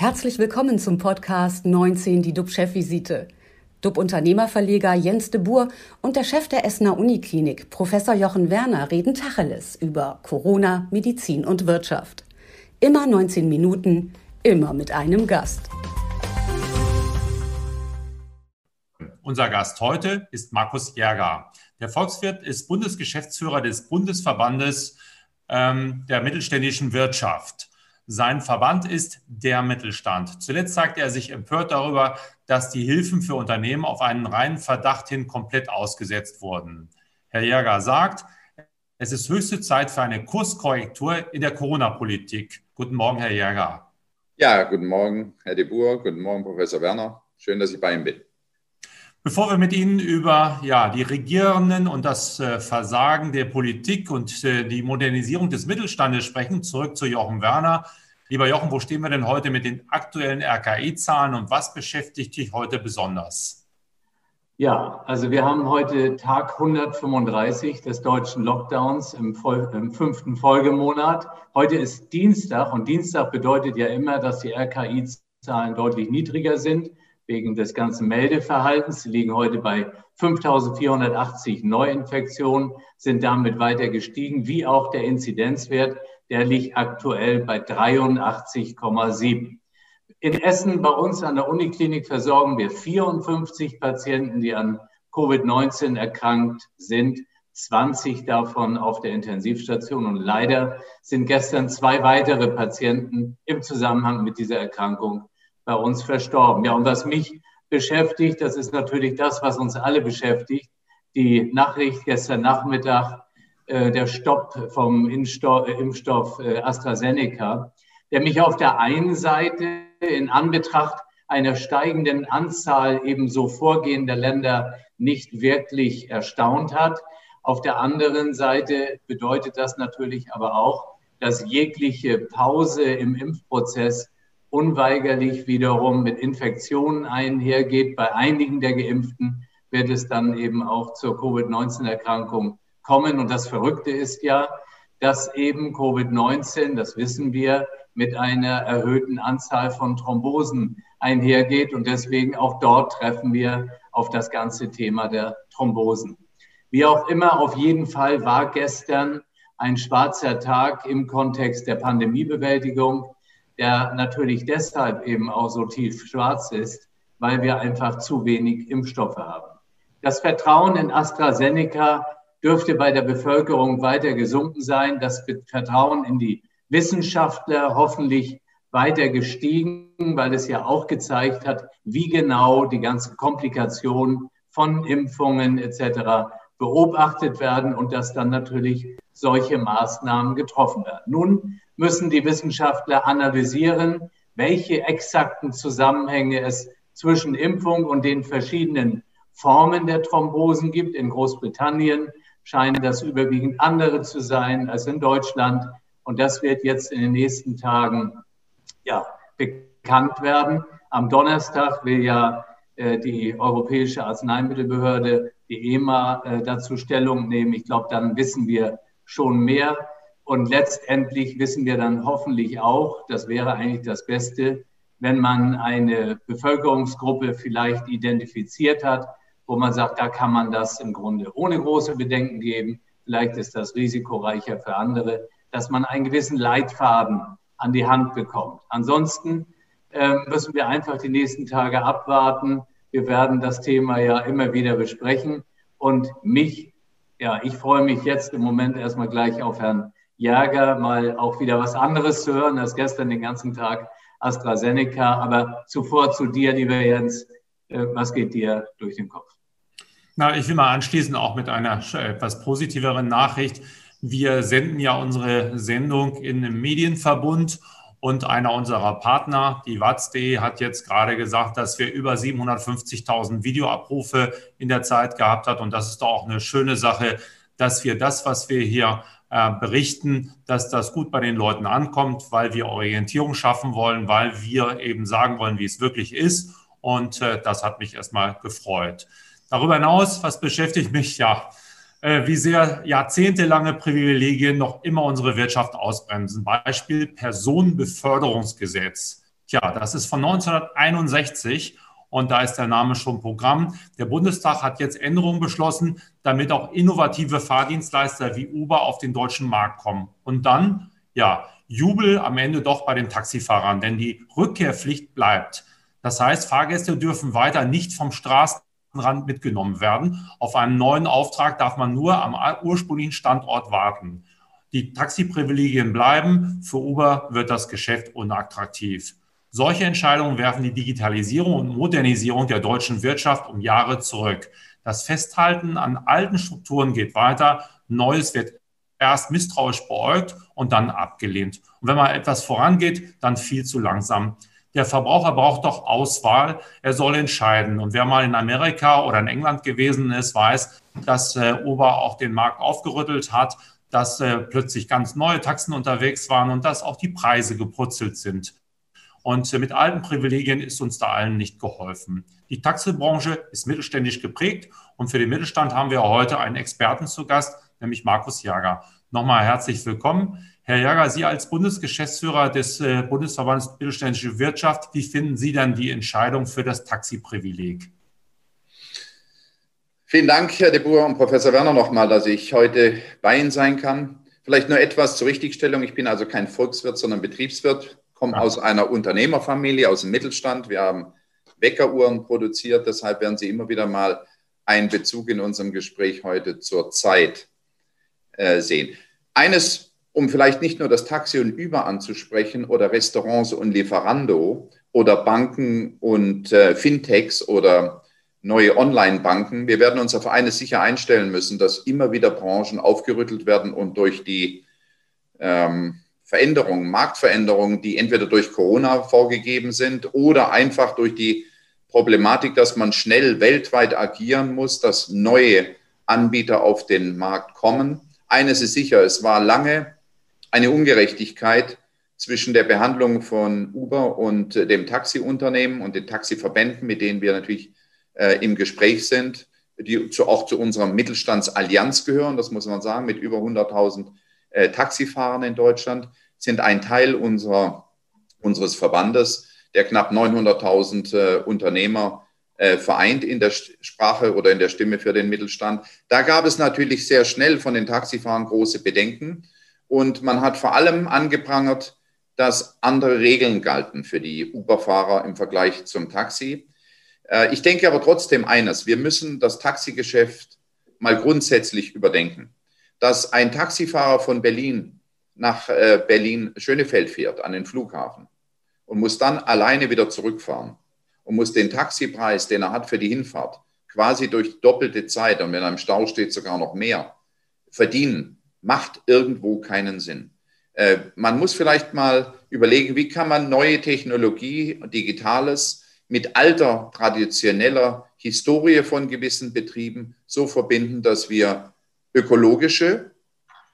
Herzlich willkommen zum Podcast 19, die DUB-Chefvisite. DUB-Unternehmerverleger Jens de Boer und der Chef der Essener Uniklinik, Professor Jochen Werner, reden Tacheles über Corona, Medizin und Wirtschaft. Immer 19 Minuten, immer mit einem Gast. Unser Gast heute ist Markus Jerger. Der Volkswirt ist Bundesgeschäftsführer des Bundesverbandes ähm, der mittelständischen Wirtschaft. Sein Verband ist der Mittelstand. Zuletzt sagte er sich empört darüber, dass die Hilfen für Unternehmen auf einen reinen Verdacht hin komplett ausgesetzt wurden. Herr Jäger sagt, es ist höchste Zeit für eine Kurskorrektur in der Corona-Politik. Guten Morgen, Herr Jäger. Ja, guten Morgen, Herr de Boer. Guten Morgen, Professor Werner. Schön, dass ich bei Ihnen bin. Bevor wir mit Ihnen über ja, die Regierenden und das äh, Versagen der Politik und äh, die Modernisierung des Mittelstandes sprechen, zurück zu Jochen Werner. Lieber Jochen, wo stehen wir denn heute mit den aktuellen RKI-Zahlen und was beschäftigt dich heute besonders? Ja, also wir haben heute Tag 135 des deutschen Lockdowns im, Vol im fünften Folgemonat. Heute ist Dienstag und Dienstag bedeutet ja immer, dass die RKI-Zahlen deutlich niedriger sind wegen des ganzen Meldeverhaltens. Sie liegen heute bei 5.480 Neuinfektionen, sind damit weiter gestiegen, wie auch der Inzidenzwert, der liegt aktuell bei 83,7. In Essen bei uns an der Uniklinik versorgen wir 54 Patienten, die an Covid-19 erkrankt sind. 20 davon auf der Intensivstation. Und leider sind gestern zwei weitere Patienten im Zusammenhang mit dieser Erkrankung bei uns verstorben. Ja, und was mich beschäftigt, das ist natürlich das, was uns alle beschäftigt. Die Nachricht gestern Nachmittag, äh, der Stopp vom Impfstoff, Impfstoff äh, AstraZeneca, der mich auf der einen Seite in Anbetracht einer steigenden Anzahl ebenso vorgehender Länder nicht wirklich erstaunt hat. Auf der anderen Seite bedeutet das natürlich aber auch, dass jegliche Pause im Impfprozess unweigerlich wiederum mit Infektionen einhergeht. Bei einigen der Geimpften wird es dann eben auch zur Covid-19-Erkrankung kommen. Und das Verrückte ist ja, dass eben Covid-19, das wissen wir, mit einer erhöhten Anzahl von Thrombosen einhergeht. Und deswegen auch dort treffen wir auf das ganze Thema der Thrombosen. Wie auch immer, auf jeden Fall war gestern ein schwarzer Tag im Kontext der Pandemiebewältigung der natürlich deshalb eben auch so tief schwarz ist, weil wir einfach zu wenig Impfstoffe haben. Das Vertrauen in AstraZeneca dürfte bei der Bevölkerung weiter gesunken sein. Das Vertrauen in die Wissenschaftler hoffentlich weiter gestiegen, weil es ja auch gezeigt hat, wie genau die ganzen Komplikationen von Impfungen etc. beobachtet werden und dass dann natürlich solche Maßnahmen getroffen werden. Nun müssen die Wissenschaftler analysieren, welche exakten Zusammenhänge es zwischen Impfung und den verschiedenen Formen der Thrombosen gibt. In Großbritannien scheinen das überwiegend andere zu sein als in Deutschland. Und das wird jetzt in den nächsten Tagen ja, bekannt werden. Am Donnerstag will ja äh, die Europäische Arzneimittelbehörde, die EMA, äh, dazu Stellung nehmen. Ich glaube, dann wissen wir schon mehr. Und letztendlich wissen wir dann hoffentlich auch, das wäre eigentlich das Beste, wenn man eine Bevölkerungsgruppe vielleicht identifiziert hat, wo man sagt, da kann man das im Grunde ohne große Bedenken geben. Vielleicht ist das risikoreicher für andere, dass man einen gewissen Leitfaden an die Hand bekommt. Ansonsten äh, müssen wir einfach die nächsten Tage abwarten. Wir werden das Thema ja immer wieder besprechen. Und mich, ja, ich freue mich jetzt im Moment erstmal gleich auf Herrn Jäger mal auch wieder was anderes zu hören als gestern den ganzen Tag AstraZeneca. Aber zuvor zu dir, lieber Jens, äh, was geht dir durch den Kopf? Na, ich will mal anschließen auch mit einer etwas positiveren Nachricht. Wir senden ja unsere Sendung in einem Medienverbund und einer unserer Partner, die Watz.de, hat jetzt gerade gesagt, dass wir über 750.000 Videoabrufe in der Zeit gehabt hat. Und das ist doch auch eine schöne Sache, dass wir das, was wir hier äh, berichten, dass das gut bei den Leuten ankommt, weil wir Orientierung schaffen wollen, weil wir eben sagen wollen, wie es wirklich ist. Und äh, das hat mich erstmal gefreut. Darüber hinaus, was beschäftigt mich? Ja, äh, wie sehr jahrzehntelange Privilegien noch immer unsere Wirtschaft ausbremsen. Beispiel Personenbeförderungsgesetz. Tja, das ist von 1961 und da ist der Name schon Programm. Der Bundestag hat jetzt Änderungen beschlossen, damit auch innovative Fahrdienstleister wie Uber auf den deutschen Markt kommen. Und dann, ja, Jubel am Ende doch bei den Taxifahrern, denn die Rückkehrpflicht bleibt. Das heißt, Fahrgäste dürfen weiter nicht vom Straßenrand mitgenommen werden. Auf einen neuen Auftrag darf man nur am ursprünglichen Standort warten. Die Taxiprivilegien bleiben. Für Uber wird das Geschäft unattraktiv. Solche Entscheidungen werfen die Digitalisierung und Modernisierung der deutschen Wirtschaft um Jahre zurück. Das Festhalten an alten Strukturen geht weiter. Neues wird erst misstrauisch beäugt und dann abgelehnt. Und wenn mal etwas vorangeht, dann viel zu langsam. Der Verbraucher braucht doch Auswahl. Er soll entscheiden. Und wer mal in Amerika oder in England gewesen ist, weiß, dass äh, Uber auch den Markt aufgerüttelt hat, dass äh, plötzlich ganz neue Taxen unterwegs waren und dass auch die Preise geputzelt sind. Und mit alten Privilegien ist uns da allen nicht geholfen. Die Taxibranche ist mittelständisch geprägt und für den Mittelstand haben wir heute einen Experten zu Gast, nämlich Markus Jager. Nochmal herzlich willkommen. Herr Jager, Sie als Bundesgeschäftsführer des äh, Bundesverbandes Mittelständische Wirtschaft, wie finden Sie dann die Entscheidung für das Taxiprivileg? Vielen Dank, Herr de Boer und Professor Werner, nochmal, dass ich heute bei Ihnen sein kann. Vielleicht nur etwas zur Richtigstellung. Ich bin also kein Volkswirt, sondern Betriebswirt komme aus einer Unternehmerfamilie, aus dem Mittelstand. Wir haben Weckeruhren produziert, deshalb werden Sie immer wieder mal einen Bezug in unserem Gespräch heute zur Zeit äh, sehen. Eines, um vielleicht nicht nur das Taxi und Uber anzusprechen oder Restaurants und Lieferando oder Banken und äh, Fintechs oder neue Online-Banken. Wir werden uns auf eines sicher einstellen müssen, dass immer wieder Branchen aufgerüttelt werden und durch die ähm, Veränderungen, Marktveränderungen, die entweder durch Corona vorgegeben sind oder einfach durch die Problematik, dass man schnell weltweit agieren muss, dass neue Anbieter auf den Markt kommen. Eines ist sicher, es war lange eine Ungerechtigkeit zwischen der Behandlung von Uber und dem Taxiunternehmen und den Taxiverbänden, mit denen wir natürlich äh, im Gespräch sind, die zu, auch zu unserer Mittelstandsallianz gehören, das muss man sagen, mit über 100.000 äh, Taxifahrern in Deutschland, sind ein Teil unserer, unseres Verbandes, der knapp 900.000 äh, Unternehmer äh, vereint in der Sprache oder in der Stimme für den Mittelstand. Da gab es natürlich sehr schnell von den Taxifahrern große Bedenken. Und man hat vor allem angeprangert, dass andere Regeln galten für die Uber-Fahrer im Vergleich zum Taxi. Äh, ich denke aber trotzdem eines, wir müssen das Taxigeschäft mal grundsätzlich überdenken dass ein Taxifahrer von Berlin nach äh, Berlin-Schönefeld fährt, an den Flughafen und muss dann alleine wieder zurückfahren und muss den Taxipreis, den er hat für die Hinfahrt, quasi durch doppelte Zeit und wenn er im Stau steht, sogar noch mehr, verdienen, macht irgendwo keinen Sinn. Äh, man muss vielleicht mal überlegen, wie kann man neue Technologie, Digitales mit alter, traditioneller Historie von gewissen Betrieben so verbinden, dass wir ökologische,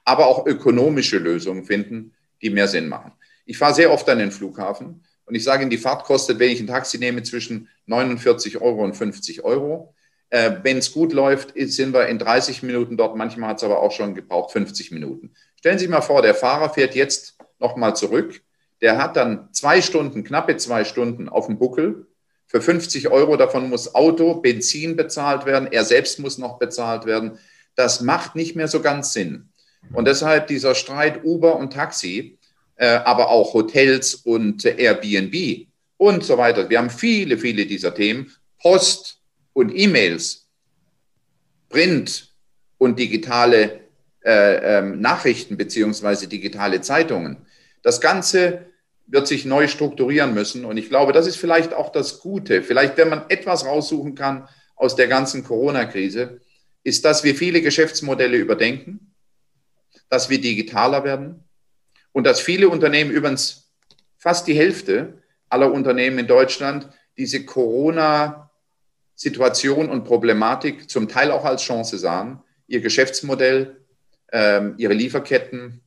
aber auch ökonomische Lösungen finden, die mehr Sinn machen. Ich fahre sehr oft an den Flughafen und ich sage Ihnen, die Fahrt kostet, wenn ich ein Taxi nehme, zwischen 49 Euro und 50 Euro. Äh, wenn es gut läuft, sind wir in 30 Minuten dort. Manchmal hat es aber auch schon gebraucht 50 Minuten. Stellen Sie sich mal vor, der Fahrer fährt jetzt nochmal zurück. Der hat dann zwei Stunden, knappe zwei Stunden auf dem Buckel. Für 50 Euro davon muss Auto, Benzin bezahlt werden. Er selbst muss noch bezahlt werden das macht nicht mehr so ganz Sinn. Und deshalb dieser Streit Uber und Taxi, äh, aber auch Hotels und äh, Airbnb und so weiter. Wir haben viele, viele dieser Themen. Post und E-Mails, Print und digitale äh, ähm, Nachrichten beziehungsweise digitale Zeitungen. Das Ganze wird sich neu strukturieren müssen. Und ich glaube, das ist vielleicht auch das Gute. Vielleicht, wenn man etwas raussuchen kann aus der ganzen Corona-Krise, ist, dass wir viele Geschäftsmodelle überdenken, dass wir digitaler werden und dass viele Unternehmen, übrigens fast die Hälfte aller Unternehmen in Deutschland, diese Corona-Situation und Problematik zum Teil auch als Chance sahen, ihr Geschäftsmodell, ähm, ihre Lieferketten,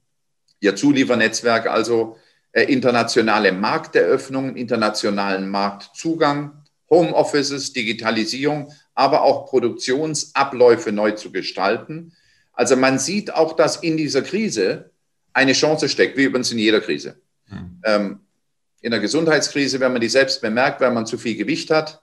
ihr Zuliefernetzwerk, also äh, internationale Markteröffnungen, internationalen Marktzugang, Homeoffices, Digitalisierung aber auch Produktionsabläufe neu zu gestalten. Also man sieht auch, dass in dieser Krise eine Chance steckt, wie übrigens in jeder Krise. Mhm. Ähm, in der Gesundheitskrise, wenn man die selbst bemerkt, weil man zu viel Gewicht hat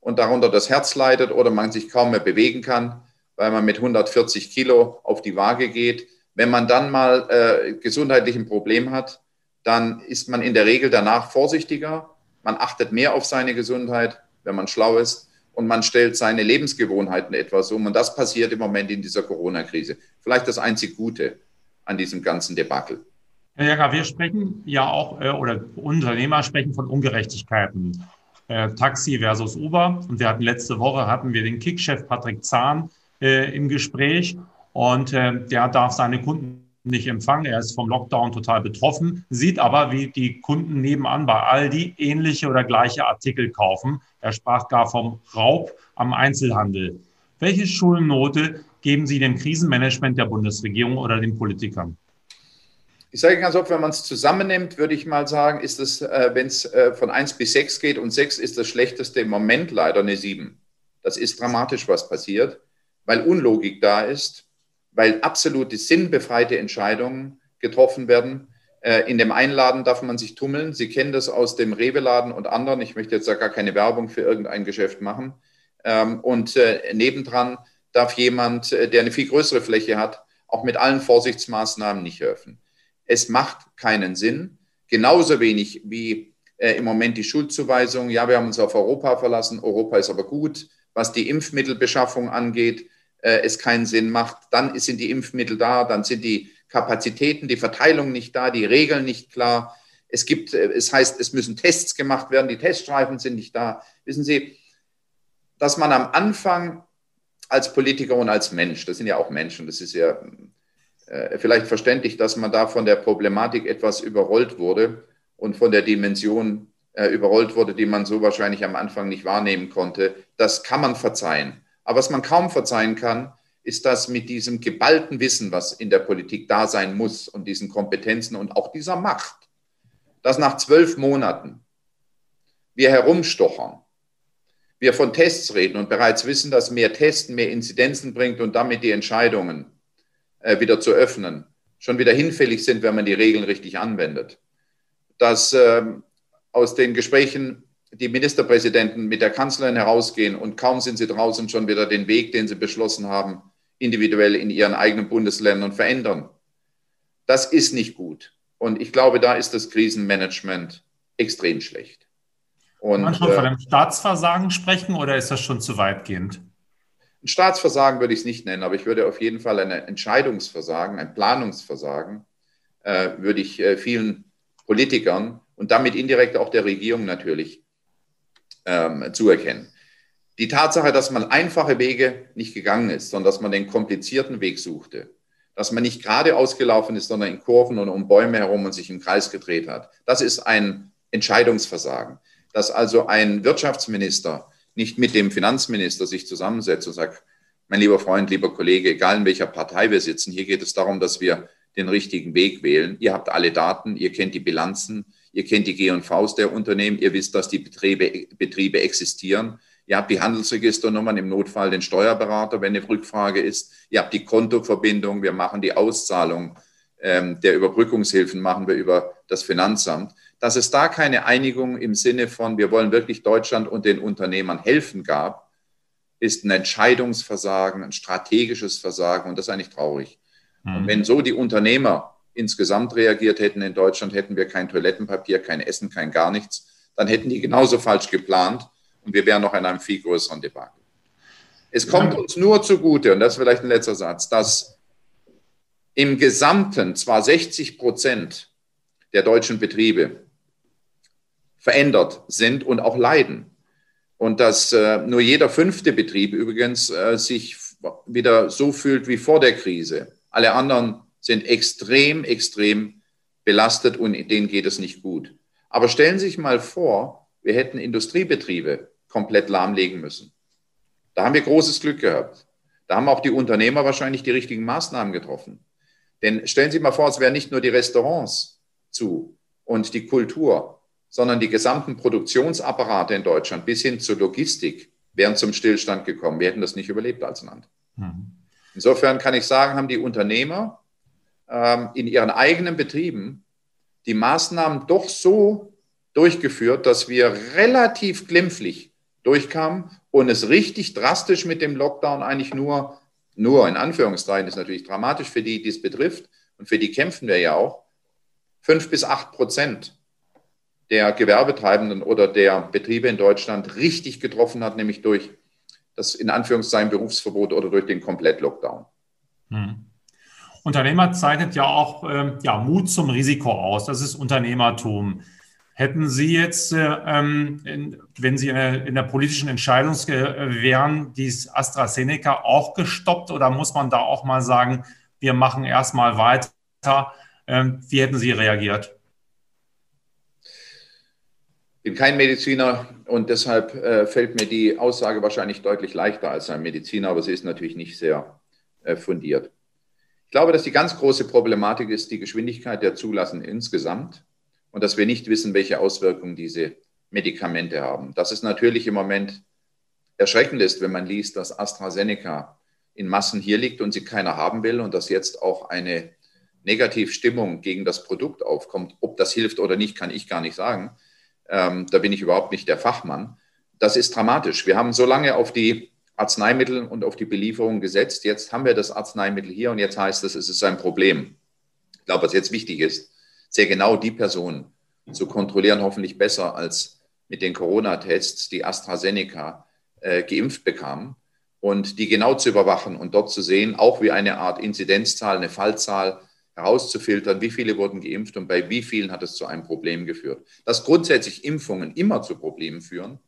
und darunter das Herz leidet oder man sich kaum mehr bewegen kann, weil man mit 140 Kilo auf die Waage geht. Wenn man dann mal äh, gesundheitlich ein Problem hat, dann ist man in der Regel danach vorsichtiger. Man achtet mehr auf seine Gesundheit, wenn man schlau ist. Und man stellt seine Lebensgewohnheiten etwas um. Und das passiert im Moment in dieser Corona-Krise. Vielleicht das einzig Gute an diesem ganzen Debakel. Herr Jäger, wir sprechen ja auch, äh, oder Unternehmer sprechen von Ungerechtigkeiten. Äh, Taxi versus Uber. Und wir hatten letzte Woche hatten wir den Kickchef Patrick Zahn äh, im Gespräch und äh, der darf seine Kunden nicht empfangen. Er ist vom Lockdown total betroffen, sieht aber, wie die Kunden nebenan bei Aldi ähnliche oder gleiche Artikel kaufen. Er sprach gar vom Raub am Einzelhandel. Welche Schulnote geben Sie dem Krisenmanagement der Bundesregierung oder den Politikern? Ich sage ganz oft, wenn man es zusammennimmt, würde ich mal sagen, ist es, äh, wenn es äh, von 1 bis 6 geht und 6 ist das schlechteste im Moment leider eine 7. Das ist dramatisch, was passiert, weil Unlogik da ist, weil absolute sinnbefreite Entscheidungen getroffen werden. Äh, in dem Einladen darf man sich tummeln. Sie kennen das aus dem Rewe-Laden und anderen. Ich möchte jetzt da gar keine Werbung für irgendein Geschäft machen. Ähm, und äh, nebendran darf jemand, äh, der eine viel größere Fläche hat, auch mit allen Vorsichtsmaßnahmen nicht öffnen. Es macht keinen Sinn. Genauso wenig wie im Moment die Schuldzuweisung. Ja, wir haben uns auf Europa verlassen. Europa ist aber gut. Was die Impfmittelbeschaffung angeht, äh, es keinen Sinn macht. Dann sind die Impfmittel da, dann sind die Kapazitäten, die Verteilung nicht da, die Regeln nicht klar. Es gibt, äh, es heißt, es müssen Tests gemacht werden, die Teststreifen sind nicht da. Wissen Sie, dass man am Anfang als Politiker und als Mensch, das sind ja auch Menschen, das ist ja äh, vielleicht verständlich, dass man da von der Problematik etwas überrollt wurde und von der Dimension äh, überrollt wurde, die man so wahrscheinlich am Anfang nicht wahrnehmen konnte. Das kann man verzeihen. Aber was man kaum verzeihen kann, ist das mit diesem geballten Wissen, was in der Politik da sein muss und diesen Kompetenzen und auch dieser Macht, dass nach zwölf Monaten wir herumstochern, wir von Tests reden und bereits wissen, dass mehr Testen mehr Inzidenzen bringt und damit die Entscheidungen äh, wieder zu öffnen, schon wieder hinfällig sind, wenn man die Regeln richtig anwendet. Dass ähm, aus den Gesprächen die Ministerpräsidenten mit der Kanzlerin herausgehen und kaum sind sie draußen schon wieder den Weg, den sie beschlossen haben, individuell in ihren eigenen Bundesländern verändern. Das ist nicht gut. Und ich glaube, da ist das Krisenmanagement extrem schlecht. Und, Kann man schon von äh, einem Staatsversagen sprechen oder ist das schon zu weitgehend? Ein Staatsversagen würde ich es nicht nennen, aber ich würde auf jeden Fall ein Entscheidungsversagen, ein Planungsversagen, äh, würde ich äh, vielen Politikern und damit indirekt auch der Regierung natürlich ähm, zuerkennen. Die Tatsache, dass man einfache Wege nicht gegangen ist, sondern dass man den komplizierten Weg suchte, dass man nicht gerade ausgelaufen ist, sondern in Kurven und um Bäume herum und sich im Kreis gedreht hat, das ist ein Entscheidungsversagen. Dass also ein Wirtschaftsminister nicht mit dem Finanzminister sich zusammensetzt und sagt, mein lieber Freund, lieber Kollege, egal in welcher Partei wir sitzen, hier geht es darum, dass wir den richtigen Weg wählen. Ihr habt alle Daten, ihr kennt die Bilanzen, ihr kennt die G&Vs der Unternehmen, ihr wisst, dass die Betriebe, Betriebe existieren. Ihr habt die Handelsregisternummern, im Notfall den Steuerberater, wenn eine Rückfrage ist. Ihr habt die Kontoverbindung, wir machen die Auszahlung ähm, der Überbrückungshilfen, machen wir über das Finanzamt. Dass es da keine Einigung im Sinne von, wir wollen wirklich Deutschland und den Unternehmern helfen gab, ist ein Entscheidungsversagen, ein strategisches Versagen und das ist eigentlich traurig. Mhm. Und wenn so die Unternehmer insgesamt reagiert hätten in Deutschland, hätten wir kein Toilettenpapier, kein Essen, kein gar nichts, dann hätten die genauso falsch geplant und wir wären noch in einem viel größeren Debakel. Es kommt uns nur zugute, und das ist vielleicht ein letzter Satz, dass im Gesamten zwar 60 Prozent der deutschen Betriebe verändert sind und auch leiden. Und dass äh, nur jeder fünfte Betrieb übrigens äh, sich wieder so fühlt wie vor der Krise. Alle anderen sind extrem, extrem belastet und denen geht es nicht gut. Aber stellen Sie sich mal vor, wir hätten Industriebetriebe komplett lahmlegen müssen. Da haben wir großes Glück gehabt. Da haben auch die Unternehmer wahrscheinlich die richtigen Maßnahmen getroffen. Denn stellen Sie mal vor, es wären nicht nur die Restaurants zu und die Kultur, sondern die gesamten Produktionsapparate in Deutschland bis hin zur Logistik wären zum Stillstand gekommen. Wir hätten das nicht überlebt als Land. Mhm. Insofern kann ich sagen, haben die Unternehmer in ihren eigenen Betrieben die Maßnahmen doch so durchgeführt, dass wir relativ glimpflich durchkamen und es richtig drastisch mit dem Lockdown eigentlich nur, nur in Anführungszeichen, ist natürlich dramatisch für die, die es betrifft und für die kämpfen wir ja auch, fünf bis acht Prozent der Gewerbetreibenden oder der Betriebe in Deutschland richtig getroffen hat, nämlich durch das in Anführungszeichen Berufsverbot oder durch den Komplett-Lockdown. Hm. Unternehmer zeichnet ja auch äh, ja, Mut zum Risiko aus. Das ist Unternehmertum. Hätten Sie jetzt, äh, ähm, in, wenn Sie in der politischen Entscheidung wären, dies AstraZeneca auch gestoppt oder muss man da auch mal sagen, wir machen erstmal weiter? Ähm, wie hätten Sie reagiert? Ich bin kein Mediziner und deshalb äh, fällt mir die Aussage wahrscheinlich deutlich leichter als ein Mediziner, aber sie ist natürlich nicht sehr äh, fundiert. Ich glaube, dass die ganz große Problematik ist die Geschwindigkeit der Zulassung insgesamt und dass wir nicht wissen, welche Auswirkungen diese Medikamente haben. Das ist natürlich im Moment erschreckend ist, wenn man liest, dass AstraZeneca in Massen hier liegt und sie keiner haben will und dass jetzt auch eine Negativstimmung gegen das Produkt aufkommt. Ob das hilft oder nicht, kann ich gar nicht sagen. Ähm, da bin ich überhaupt nicht der Fachmann. Das ist dramatisch. Wir haben so lange auf die Arzneimittel und auf die Belieferung gesetzt. Jetzt haben wir das Arzneimittel hier und jetzt heißt es, es ist ein Problem. Ich glaube, was jetzt wichtig ist, sehr genau die Person zu kontrollieren, hoffentlich besser als mit den Corona-Tests, die AstraZeneca äh, geimpft bekamen und die genau zu überwachen und dort zu sehen, auch wie eine Art Inzidenzzahl, eine Fallzahl, herauszufiltern, wie viele wurden geimpft und bei wie vielen hat es zu einem Problem geführt. Dass grundsätzlich Impfungen immer zu Problemen führen,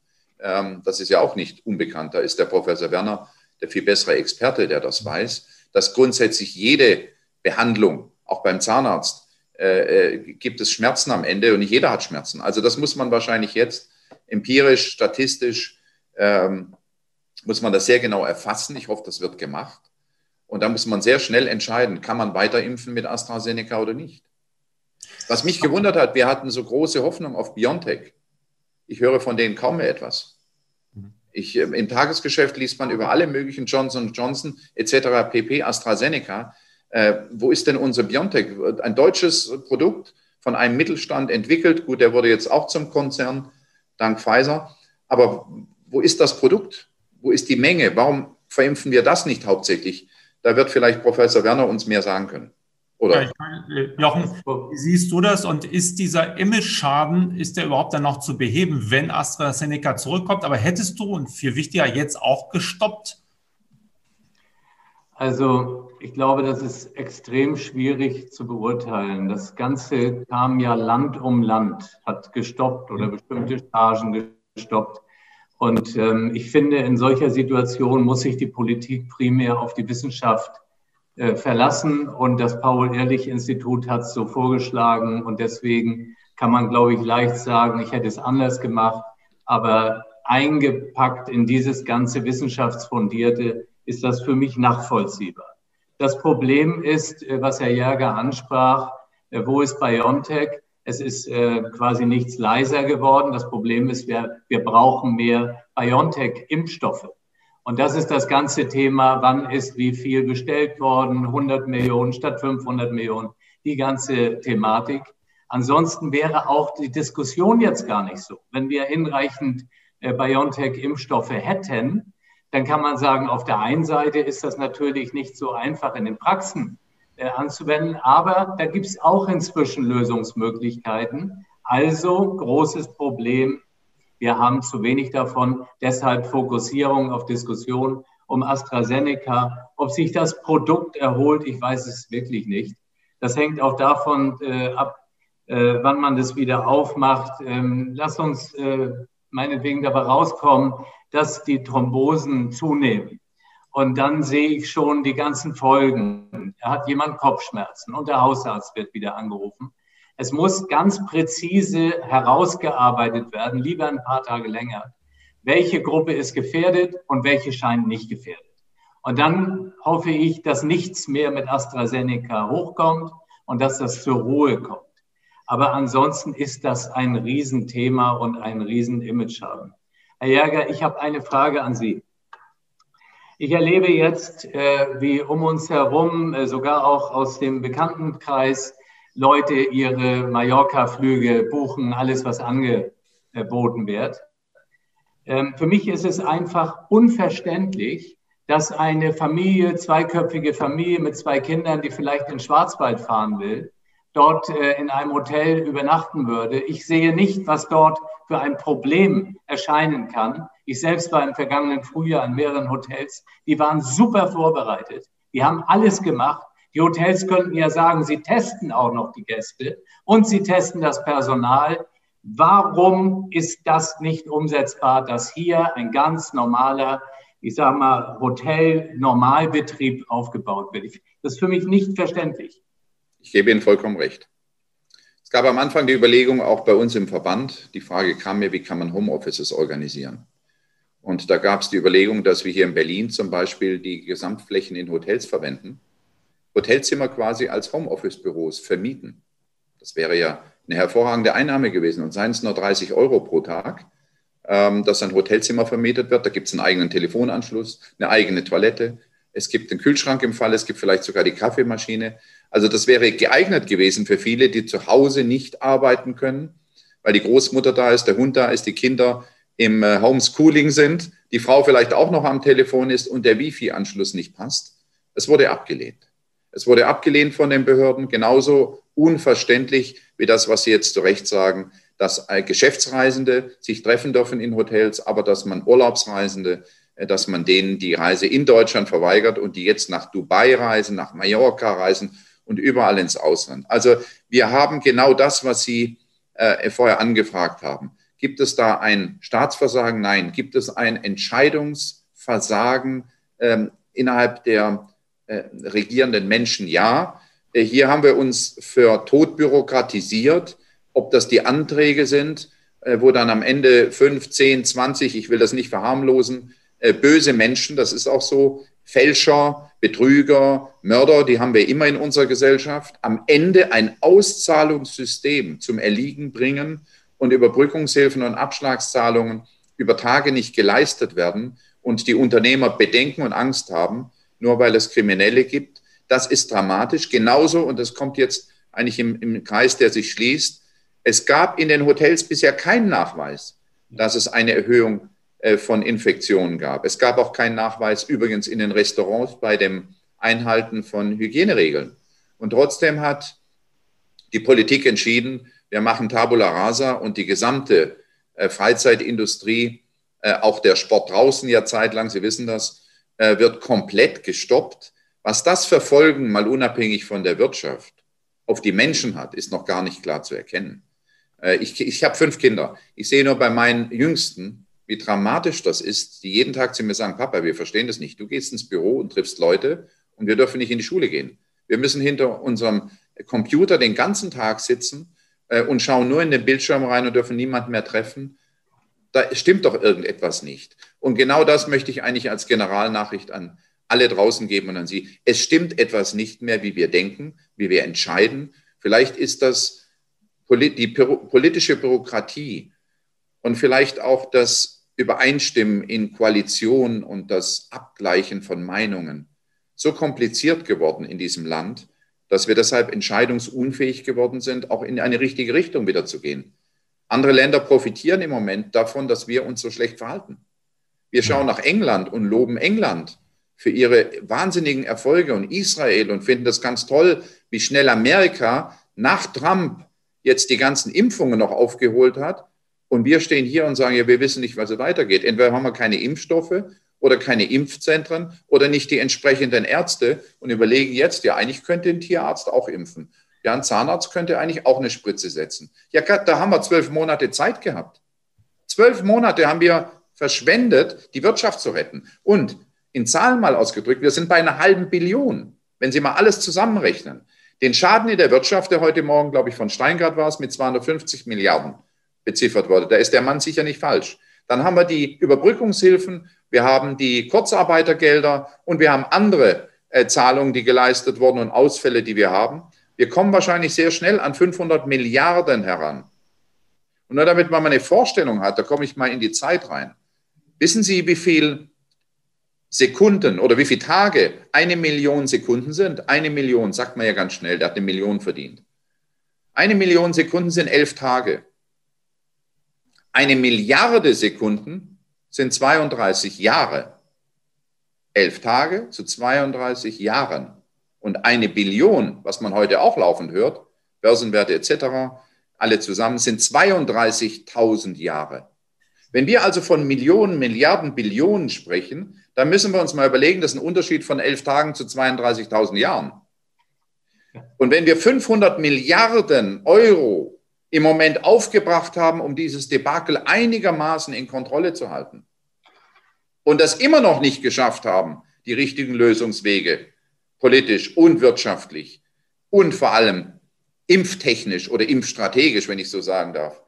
ähm, das ist ja auch nicht unbekannt. Da ist der Professor Werner der viel bessere Experte, der das weiß, dass grundsätzlich jede Behandlung, auch beim Zahnarzt, äh, äh, gibt es Schmerzen am Ende und nicht jeder hat Schmerzen. Also das muss man wahrscheinlich jetzt empirisch, statistisch, ähm, muss man das sehr genau erfassen. Ich hoffe, das wird gemacht. Und da muss man sehr schnell entscheiden, kann man weiter impfen mit AstraZeneca oder nicht. Was mich gewundert hat, wir hatten so große Hoffnung auf BioNTech. Ich höre von denen kaum mehr etwas. Ich, ähm, Im Tagesgeschäft liest man über alle möglichen Johnson Johnson etc. pp. AstraZeneca. Äh, wo ist denn unser BioNTech? Ein deutsches Produkt von einem Mittelstand entwickelt. Gut, der wurde jetzt auch zum Konzern, dank Pfizer. Aber wo ist das Produkt? Wo ist die Menge? Warum verimpfen wir das nicht hauptsächlich? Da wird vielleicht Professor Werner uns mehr sagen können. Oder? Ja, meine, äh, Jochen, wie siehst du das? Und ist dieser Image-Schaden, ist der überhaupt dann noch zu beheben, wenn AstraZeneca zurückkommt? Aber hättest du, und viel wichtiger, jetzt auch gestoppt? Also ich glaube, das ist extrem schwierig zu beurteilen. Das Ganze kam ja Land um Land, hat gestoppt oder bestimmte Chargen gestoppt. Und ähm, ich finde, in solcher Situation muss sich die Politik primär auf die Wissenschaft verlassen. Und das Paul-Ehrlich-Institut hat es so vorgeschlagen. Und deswegen kann man, glaube ich, leicht sagen, ich hätte es anders gemacht. Aber eingepackt in dieses ganze Wissenschaftsfundierte ist das für mich nachvollziehbar. Das Problem ist, äh, was Herr Jäger ansprach, äh, wo ist BioNTech? Es ist äh, quasi nichts leiser geworden. Das Problem ist, wir, wir brauchen mehr BioNTech-Impfstoffe. Und das ist das ganze Thema, wann ist wie viel bestellt worden, 100 Millionen statt 500 Millionen, die ganze Thematik. Ansonsten wäre auch die Diskussion jetzt gar nicht so. Wenn wir hinreichend äh, BioNTech-Impfstoffe hätten, dann kann man sagen, auf der einen Seite ist das natürlich nicht so einfach in den Praxen äh, anzuwenden. Aber da gibt es auch inzwischen Lösungsmöglichkeiten. Also großes Problem. Wir haben zu wenig davon. Deshalb Fokussierung auf Diskussion um AstraZeneca. Ob sich das Produkt erholt, ich weiß es wirklich nicht. Das hängt auch davon äh, ab, äh, wann man das wieder aufmacht. Ähm, lass uns äh, meinetwegen dabei rauskommen, dass die Thrombosen zunehmen. Und dann sehe ich schon die ganzen Folgen. Da hat jemand Kopfschmerzen und der Hausarzt wird wieder angerufen. Es muss ganz präzise herausgearbeitet werden, lieber ein paar Tage länger, welche Gruppe ist gefährdet und welche scheint nicht gefährdet. Und dann hoffe ich, dass nichts mehr mit AstraZeneca hochkommt und dass das zur Ruhe kommt. Aber ansonsten ist das ein Riesenthema und ein Riesen-Image-Schaden. Herr Jäger, ich habe eine Frage an Sie. Ich erlebe jetzt, äh, wie um uns herum, äh, sogar auch aus dem Bekanntenkreis, Leute ihre Mallorca-Flüge buchen, alles, was angeboten wird. Ähm, für mich ist es einfach unverständlich, dass eine Familie, zweiköpfige Familie mit zwei Kindern, die vielleicht in Schwarzwald fahren will, dort äh, in einem Hotel übernachten würde. Ich sehe nicht, was dort für ein Problem erscheinen kann. Ich selbst war im vergangenen Frühjahr in mehreren Hotels. Die waren super vorbereitet. Die haben alles gemacht. Die Hotels könnten ja sagen, sie testen auch noch die Gäste und sie testen das Personal. Warum ist das nicht umsetzbar, dass hier ein ganz normaler, ich sage mal, Hotel-Normalbetrieb aufgebaut wird? Das ist für mich nicht verständlich. Ich gebe Ihnen vollkommen recht. Es gab am Anfang die Überlegung, auch bei uns im Verband, die Frage kam mir, wie kann man Homeoffices organisieren? Und da gab es die Überlegung, dass wir hier in Berlin zum Beispiel die Gesamtflächen in Hotels verwenden, Hotelzimmer quasi als Homeoffice-Büros vermieten. Das wäre ja eine hervorragende Einnahme gewesen und seien es nur 30 Euro pro Tag, ähm, dass ein Hotelzimmer vermietet wird. Da gibt es einen eigenen Telefonanschluss, eine eigene Toilette. Es gibt einen Kühlschrank im Fall, es gibt vielleicht sogar die Kaffeemaschine. Also das wäre geeignet gewesen für viele, die zu Hause nicht arbeiten können, weil die Großmutter da ist, der Hund da ist, die Kinder im äh, Homeschooling sind, die Frau vielleicht auch noch am Telefon ist und der Wi-Fi-Anschluss nicht passt. Es wurde abgelehnt. Es wurde abgelehnt von den Behörden, genauso unverständlich wie das, was Sie jetzt zu Recht sagen, dass Geschäftsreisende sich treffen dürfen in Hotels, aber dass man Urlaubsreisende, äh, dass man denen die Reise in Deutschland verweigert und die jetzt nach Dubai reisen, nach Mallorca reisen und überall ins Ausland. Also wir haben genau das, was Sie äh, vorher angefragt haben. Gibt es da ein Staatsversagen? Nein. Gibt es ein Entscheidungsversagen ähm, innerhalb der äh, regierenden Menschen? Ja. Äh, hier haben wir uns für tot bürokratisiert, ob das die Anträge sind, äh, wo dann am Ende 5, 10, 20, ich will das nicht verharmlosen, äh, böse Menschen, das ist auch so, Fälscher, Betrüger, Mörder, die haben wir immer in unserer Gesellschaft, am Ende ein Auszahlungssystem zum Erliegen bringen und Überbrückungshilfen und Abschlagszahlungen über Tage nicht geleistet werden und die Unternehmer Bedenken und Angst haben, nur weil es Kriminelle gibt, das ist dramatisch. Genauso, und das kommt jetzt eigentlich im, im Kreis, der sich schließt, es gab in den Hotels bisher keinen Nachweis, dass es eine Erhöhung äh, von Infektionen gab. Es gab auch keinen Nachweis übrigens in den Restaurants bei dem Einhalten von Hygieneregeln. Und trotzdem hat die Politik entschieden, wir machen Tabula Rasa und die gesamte äh, Freizeitindustrie, äh, auch der Sport draußen ja zeitlang, Sie wissen das, äh, wird komplett gestoppt. Was das für Folgen, mal unabhängig von der Wirtschaft, auf die Menschen hat, ist noch gar nicht klar zu erkennen. Äh, ich ich habe fünf Kinder. Ich sehe nur bei meinen Jüngsten, wie dramatisch das ist, die jeden Tag zu mir sagen, Papa, wir verstehen das nicht. Du gehst ins Büro und triffst Leute und wir dürfen nicht in die Schule gehen. Wir müssen hinter unserem Computer den ganzen Tag sitzen äh, und schauen nur in den Bildschirm rein und dürfen niemanden mehr treffen. Da stimmt doch irgendetwas nicht. Und genau das möchte ich eigentlich als Generalnachricht an alle draußen geben und an Sie. Es stimmt etwas nicht mehr, wie wir denken, wie wir entscheiden. Vielleicht ist das die politische Bürokratie und vielleicht auch das Übereinstimmen in Koalitionen und das Abgleichen von Meinungen so kompliziert geworden in diesem Land, dass wir deshalb entscheidungsunfähig geworden sind, auch in eine richtige Richtung wieder zu gehen. Andere Länder profitieren im Moment davon, dass wir uns so schlecht verhalten. Wir schauen nach England und loben England für ihre wahnsinnigen Erfolge und Israel und finden das ganz toll, wie schnell Amerika nach Trump jetzt die ganzen Impfungen noch aufgeholt hat. Und wir stehen hier und sagen, ja, wir wissen nicht, was es weitergeht. Entweder haben wir keine Impfstoffe oder keine Impfzentren oder nicht die entsprechenden Ärzte und überlegen jetzt, ja, eigentlich könnte ein Tierarzt auch impfen. Ja, ein Zahnarzt könnte eigentlich auch eine Spritze setzen. Ja, da haben wir zwölf Monate Zeit gehabt. Zwölf Monate haben wir verschwendet, die Wirtschaft zu retten. Und in Zahlen mal ausgedrückt, wir sind bei einer halben Billion, wenn Sie mal alles zusammenrechnen. Den Schaden in der Wirtschaft, der heute Morgen, glaube ich, von Steingart war es, mit 250 Milliarden beziffert wurde. Da ist der Mann sicher nicht falsch. Dann haben wir die Überbrückungshilfen wir haben die Kurzarbeitergelder und wir haben andere äh, Zahlungen, die geleistet wurden und Ausfälle, die wir haben. Wir kommen wahrscheinlich sehr schnell an 500 Milliarden heran. Und nur damit man mal eine Vorstellung hat, da komme ich mal in die Zeit rein. Wissen Sie, wie viel Sekunden oder wie viele Tage eine Million Sekunden sind? Eine Million, sagt man ja ganz schnell, der hat eine Million verdient. Eine Million Sekunden sind elf Tage. Eine Milliarde Sekunden sind 32 Jahre. Elf Tage zu 32 Jahren. Und eine Billion, was man heute auch laufend hört, Börsenwerte etc., alle zusammen sind 32.000 Jahre. Wenn wir also von Millionen, Milliarden, Billionen sprechen, dann müssen wir uns mal überlegen, das ist ein Unterschied von elf Tagen zu 32.000 Jahren. Und wenn wir 500 Milliarden Euro im Moment aufgebracht haben, um dieses Debakel einigermaßen in Kontrolle zu halten und das immer noch nicht geschafft haben, die richtigen Lösungswege politisch und wirtschaftlich und vor allem impftechnisch oder impfstrategisch, wenn ich so sagen darf,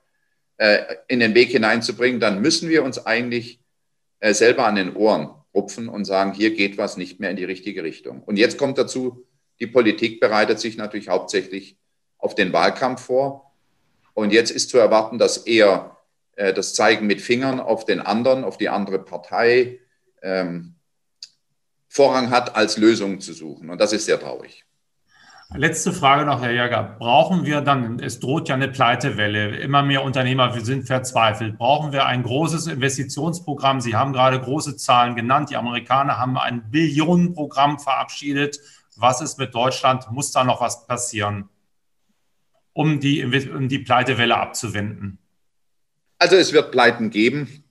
äh, in den Weg hineinzubringen, dann müssen wir uns eigentlich äh, selber an den Ohren rupfen und sagen, hier geht was nicht mehr in die richtige Richtung. Und jetzt kommt dazu, die Politik bereitet sich natürlich hauptsächlich auf den Wahlkampf vor. Und jetzt ist zu erwarten, dass eher äh, das Zeigen mit Fingern auf den anderen, auf die andere Partei ähm, Vorrang hat, als Lösungen zu suchen. Und das ist sehr traurig. Letzte Frage noch, Herr Jäger. Brauchen wir dann, es droht ja eine Pleitewelle, immer mehr Unternehmer wir sind verzweifelt. Brauchen wir ein großes Investitionsprogramm? Sie haben gerade große Zahlen genannt. Die Amerikaner haben ein Billionenprogramm verabschiedet. Was ist mit Deutschland? Muss da noch was passieren, um die, um die Pleitewelle abzuwenden? Also es wird Pleiten geben.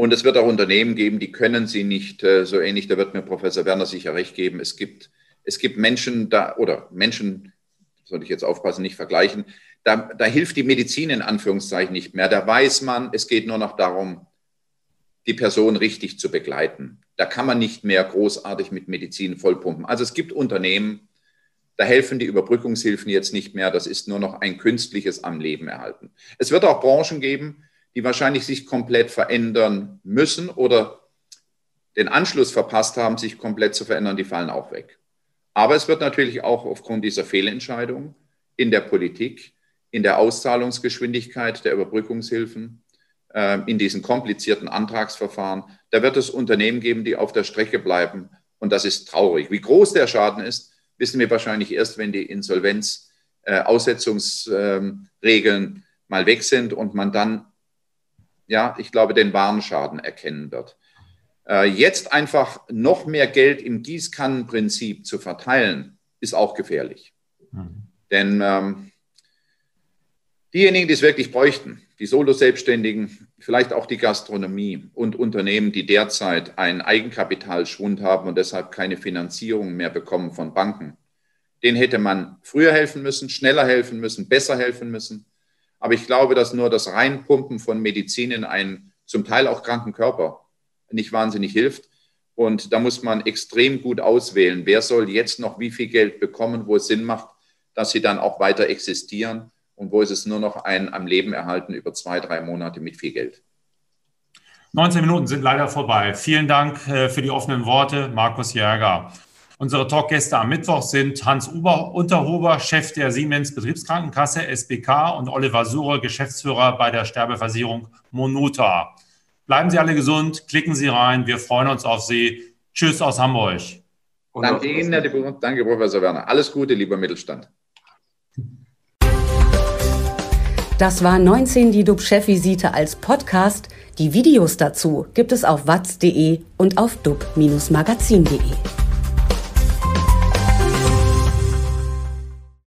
Und es wird auch Unternehmen geben, die können sie nicht äh, so ähnlich. Da wird mir Professor Werner sicher recht geben. Es gibt es gibt Menschen da, oder Menschen, sollte ich jetzt aufpassen, nicht vergleichen, da, da hilft die Medizin in Anführungszeichen nicht mehr. Da weiß man, es geht nur noch darum, die Person richtig zu begleiten. Da kann man nicht mehr großartig mit Medizin vollpumpen. Also es gibt Unternehmen, da helfen die Überbrückungshilfen jetzt nicht mehr. Das ist nur noch ein künstliches am Leben erhalten. Es wird auch Branchen geben, die wahrscheinlich sich komplett verändern müssen oder den Anschluss verpasst haben, sich komplett zu verändern. Die fallen auch weg. Aber es wird natürlich auch aufgrund dieser Fehlentscheidung in der Politik, in der Auszahlungsgeschwindigkeit der Überbrückungshilfen, äh, in diesen komplizierten Antragsverfahren, da wird es Unternehmen geben, die auf der Strecke bleiben. Und das ist traurig. Wie groß der Schaden ist, wissen wir wahrscheinlich erst, wenn die Insolvenzaussetzungsregeln ähm, mal weg sind und man dann, ja, ich glaube, den wahren Schaden erkennen wird. Äh, jetzt einfach noch mehr Geld im Gießkannenprinzip zu verteilen, ist auch gefährlich. Mhm. Denn ähm, diejenigen, die es wirklich bräuchten, die Solo-Selbstständigen, vielleicht auch die Gastronomie und Unternehmen, die derzeit einen Eigenkapitalschwund haben und deshalb keine Finanzierung mehr bekommen von Banken, denen hätte man früher helfen müssen, schneller helfen müssen, besser helfen müssen. Aber ich glaube, dass nur das Reinpumpen von Medizin in einen zum Teil auch kranken Körper nicht wahnsinnig hilft. Und da muss man extrem gut auswählen, wer soll jetzt noch wie viel Geld bekommen, wo es Sinn macht, dass sie dann auch weiter existieren und wo ist es nur noch ein am Leben erhalten über zwei, drei Monate mit viel Geld. 19 Minuten sind leider vorbei. Vielen Dank äh, für die offenen Worte, Markus Jäger. Unsere Talkgäste am Mittwoch sind Hans Uber Unterhober, Chef der Siemens Betriebskrankenkasse SBK und Oliver Surer, Geschäftsführer bei der Sterbeversicherung Monota. Bleiben Sie alle gesund, klicken Sie rein. Wir freuen uns auf Sie. Tschüss aus Hamburg. Danke Ihnen, Herr Debut. Danke, Professor Werner. Alles Gute, lieber Mittelstand. Das war 19 die DUB-Chefvisite als Podcast. Die Videos dazu gibt es auf watz.de und auf dub-magazin.de.